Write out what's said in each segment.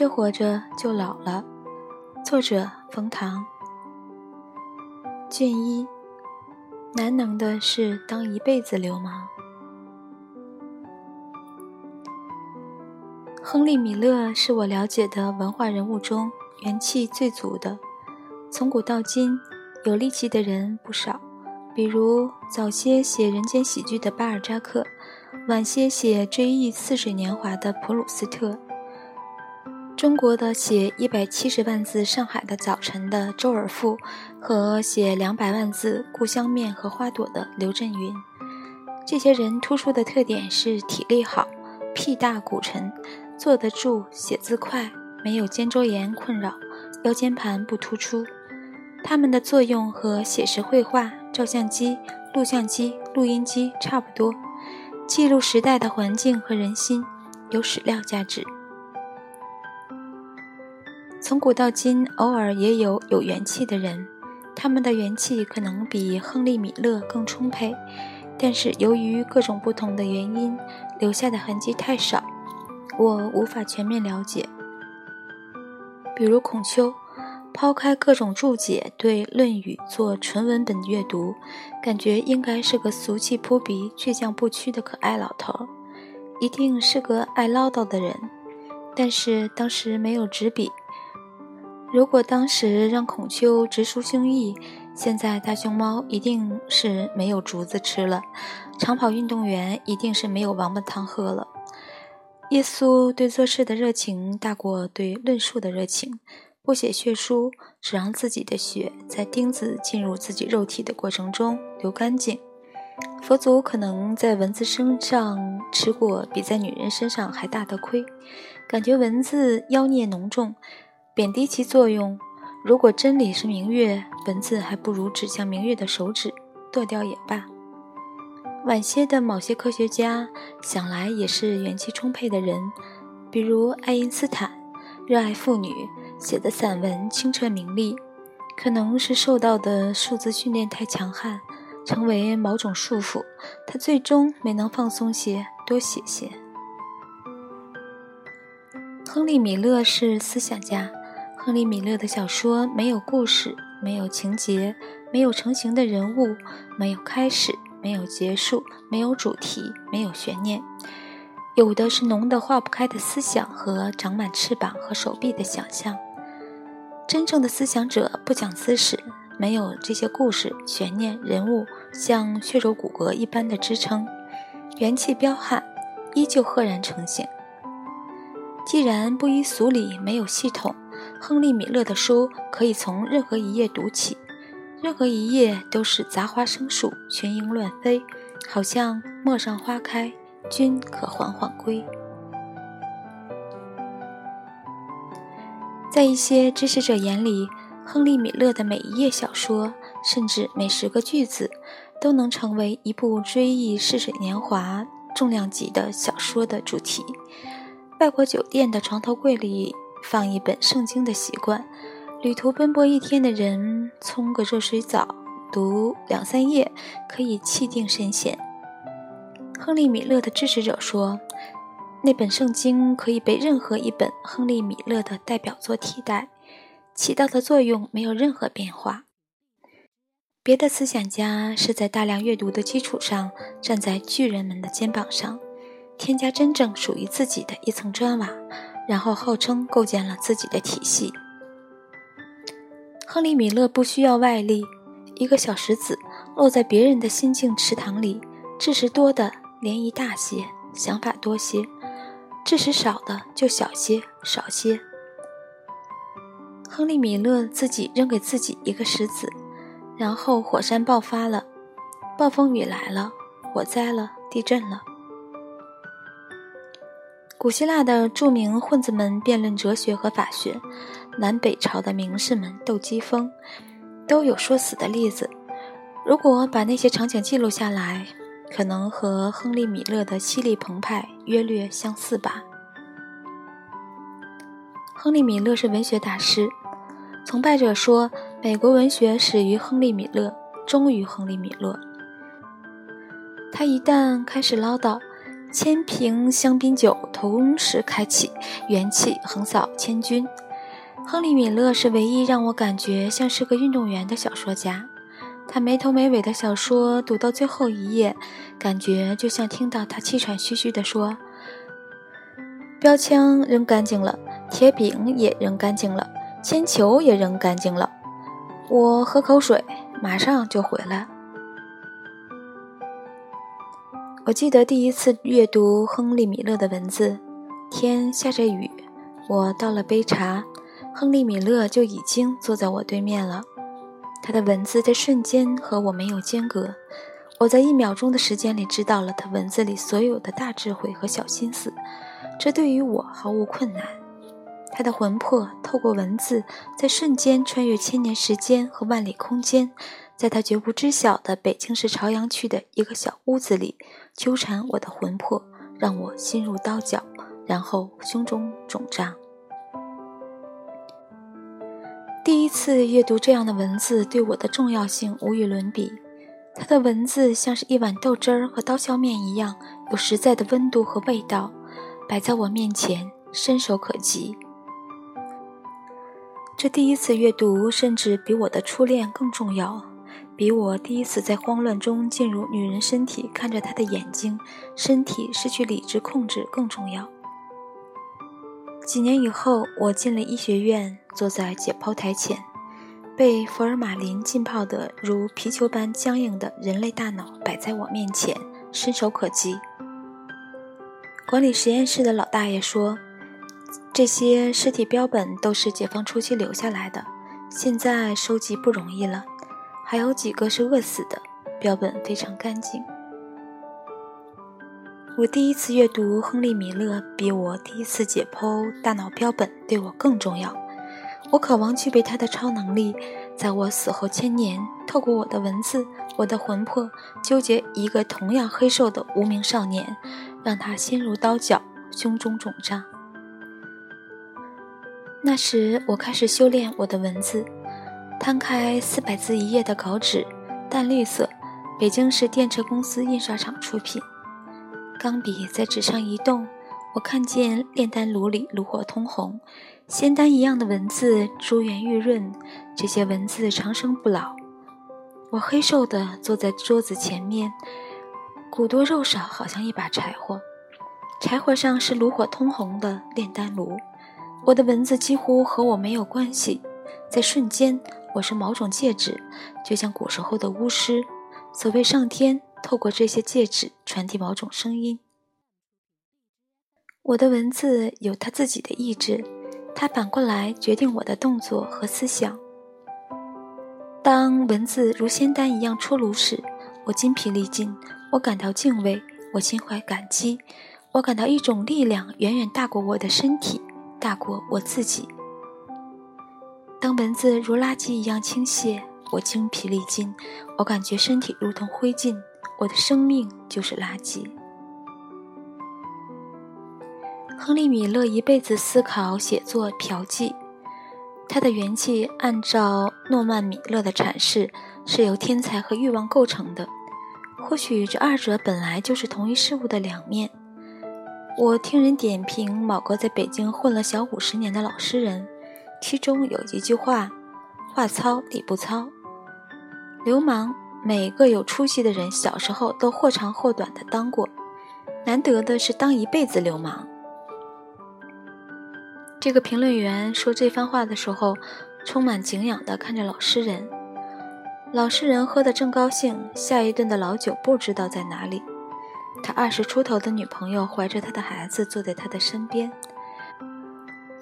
这活着就老了。作者：冯唐。卷一：难能的是当一辈子流氓。亨利·米勒是我了解的文化人物中元气最足的。从古到今，有力气的人不少，比如早些写人间喜剧的巴尔扎克，晚些写追忆似水年华的普鲁斯特。中国的写一百七十万字《上海的早晨》的周尔复，和写两百万字《故乡面和花朵》的刘震云，这些人突出的特点是体力好，屁大骨沉，坐得住，写字快，没有肩周炎困扰，腰间盘不突出。他们的作用和写实绘画、照相机、录像机、录音机差不多，记录时代的环境和人心，有史料价值。从古到今，偶尔也有有元气的人，他们的元气可能比亨利·米勒更充沛，但是由于各种不同的原因，留下的痕迹太少，我无法全面了解。比如孔丘，抛开各种注解，对《论语》做纯文本阅读，感觉应该是个俗气扑鼻、倔强不屈的可爱老头，一定是个爱唠叨的人，但是当时没有纸笔。如果当时让孔丘直抒胸臆，现在大熊猫一定是没有竹子吃了，长跑运动员一定是没有王八汤喝了。耶稣对做事的热情大过对论述的热情，不写血书，只让自己的血在钉子进入自己肉体的过程中流干净。佛祖可能在蚊子身上吃过比在女人身上还大的亏，感觉蚊子妖孽浓重。贬低其作用。如果真理是明月，文字还不如指向明月的手指，剁掉也罢。晚些的某些科学家，想来也是元气充沛的人，比如爱因斯坦，热爱妇女，写的散文清澈明丽。可能是受到的数字训练太强悍，成为某种束缚，他最终没能放松些，多写些。亨利·米勒是思想家。亨利·米勒的小说没有故事，没有情节，没有成型的人物，没有开始，没有结束，没有主题，没有悬念，有的是浓得化不开的思想和长满翅膀和手臂的想象。真正的思想者不讲姿势，没有这些故事、悬念、人物像血肉骨骼一般的支撑，元气彪悍，依旧赫然成型。既然不依俗理，没有系统。亨利·米勒的书可以从任何一页读起，任何一页都是杂花生树、群莺乱飞，好像陌上花开，君可缓缓归。在一些支持者眼里，亨利·米勒的每一页小说，甚至每十个句子，都能成为一部追忆逝水年华、重量级的小说的主题。外国酒店的床头柜里。放一本圣经的习惯，旅途奔波一天的人冲个热水澡，读两三页可以气定神闲。亨利·米勒的支持者说，那本圣经可以被任何一本亨利·米勒的代表作替代，起到的作用没有任何变化。别的思想家是在大量阅读的基础上，站在巨人们的肩膀上，添加真正属于自己的一层砖瓦。然后号称构建了自己的体系。亨利·米勒不需要外力，一个小石子落在别人的心境池塘里，知识多的涟漪大些，想法多些；知识少的就小些，少些。亨利·米勒自己扔给自己一个石子，然后火山爆发了，暴风雨来了，火灾了，地震了。古希腊的著名混子们辩论哲学和法学，南北朝的名士们斗机锋，都有说死的例子。如果把那些场景记录下来，可能和亨利·米勒的犀利澎湃约略相似吧。亨利·米勒是文学大师，崇拜者说，美国文学始于亨利·米勒，终于亨利·米勒。他一旦开始唠叨。千瓶香槟酒同时开启，元气横扫千军。亨利·米勒是唯一让我感觉像是个运动员的小说家。他没头没尾的小说读到最后一页，感觉就像听到他气喘吁吁地说：“标枪扔干净了，铁饼也扔干净了，铅球也扔干净了。我喝口水，马上就回来。”我记得第一次阅读亨利·米勒的文字，天下着雨，我倒了杯茶，亨利·米勒就已经坐在我对面了。他的文字在瞬间和我没有间隔，我在一秒钟的时间里知道了他文字里所有的大智慧和小心思，这对于我毫无困难。他的魂魄透过文字，在瞬间穿越千年时间和万里空间，在他绝不知晓的北京市朝阳区的一个小屋子里纠缠我的魂魄，让我心如刀绞，然后胸中肿胀。第一次阅读这样的文字，对我的重要性无与伦比。他的文字像是一碗豆汁儿和刀削面一样，有实在的温度和味道，摆在我面前，伸手可及。这第一次阅读，甚至比我的初恋更重要，比我第一次在慌乱中进入女人身体，看着她的眼睛、身体失去理智控制更重要。几年以后，我进了医学院，坐在解剖台前，被福尔马林浸泡的如皮球般僵硬的人类大脑摆在我面前，伸手可及。管理实验室的老大爷说：“这些尸体标本都是解放初期留下来的，现在收集不容易了。还有几个是饿死的，标本非常干净。”我第一次阅读亨利·米勒，比我第一次解剖大脑标本对我更重要。我渴望具备他的超能力，在我死后千年，透过我的文字，我的魂魄纠结一个同样黑瘦的无名少年，让他心如刀绞，胸中肿胀。那时，我开始修炼我的文字，摊开四百字一页的稿纸，淡绿色，北京市电车公司印刷厂出品。钢笔在纸上移动，我看见炼丹炉里炉火通红，仙丹一样的文字珠圆玉润，这些文字长生不老。我黑瘦的坐在桌子前面，骨多肉少，好像一把柴火，柴火上是炉火通红的炼丹炉。我的文字几乎和我没有关系，在瞬间，我是某种介质，就像古时候的巫师。所谓上天。透过这些戒指传递某种声音。我的文字有他自己的意志，他反过来决定我的动作和思想。当文字如仙丹一样出炉时，我筋疲力尽，我感到敬畏，我心怀感激，我感到一种力量远远大过我的身体，大过我自己。当文字如垃圾一样倾泻，我精疲力尽，我感觉身体如同灰烬。我的生命就是垃圾。亨利·米勒一辈子思考、写作、嫖妓，他的元气按照诺曼·米勒的阐释是由天才和欲望构成的。或许这二者本来就是同一事物的两面。我听人点评某个在北京混了小五十年的老诗人，其中有一句话：“话糙理不糙，流氓。”每个有出息的人，小时候都或长或短的当过，难得的是当一辈子流氓。这个评论员说这番话的时候，充满敬仰的看着老诗人。老诗人喝得正高兴，下一顿的老酒不知道在哪里。他二十出头的女朋友怀着他的孩子坐在他的身边。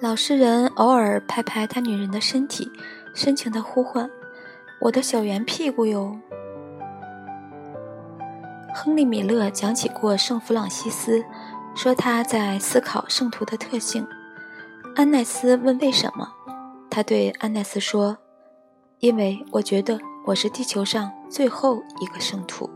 老实人偶尔拍拍他女人的身体，深情地呼唤：“我的小圆屁股哟。”亨利·米勒讲起过圣弗朗西斯，说他在思考圣徒的特性。安奈斯问为什么，他对安奈斯说：“因为我觉得我是地球上最后一个圣徒。”